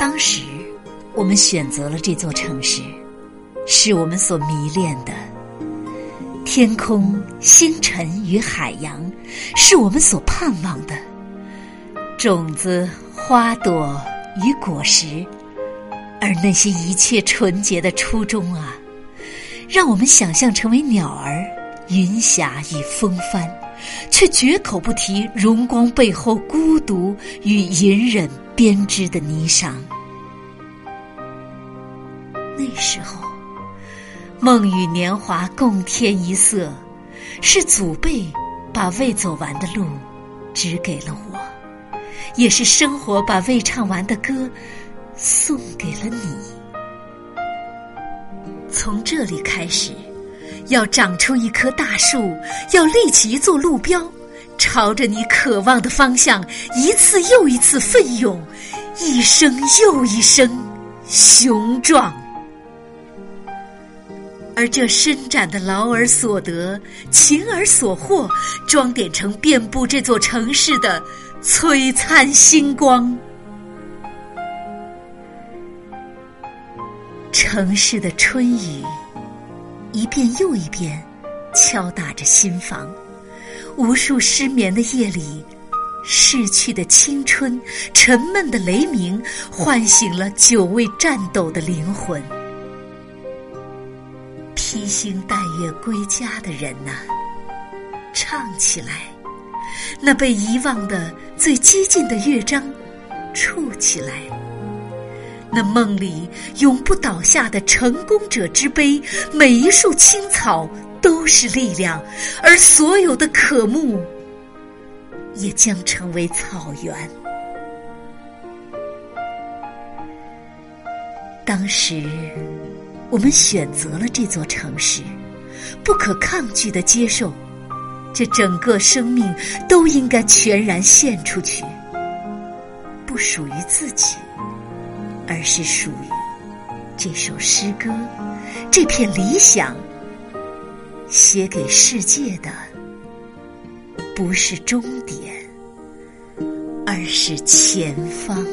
当时，我们选择了这座城市，是我们所迷恋的。天空、星辰与海洋，是我们所盼望的。种子、花朵与果实，而那些一切纯洁的初衷啊，让我们想象成为鸟儿、云霞与风帆，却绝口不提荣光背后孤独与隐忍编织的霓裳。那时候，梦与年华共添一色，是祖辈把未走完的路指给了我。也是生活把未唱完的歌送给了你。从这里开始，要长出一棵大树，要立起一座路标，朝着你渴望的方向，一次又一次奋勇，一声又一声雄壮。而这伸展的劳而所得，勤而所获，装点成遍布这座城市的。璀璨星光，城市的春雨一遍又一遍敲打着心房。无数失眠的夜里，逝去的青春、沉闷的雷鸣，唤醒了久未战斗的灵魂。披星戴月归家的人呐，唱起来。那被遗忘的最激进的乐章，触起来；那梦里永不倒下的成功者之碑，每一束青草都是力量，而所有的渴慕，也将成为草原。当时，我们选择了这座城市，不可抗拒的接受。这整个生命都应该全然献出去，不属于自己，而是属于这首诗歌，这片理想。写给世界的，不是终点，而是前方。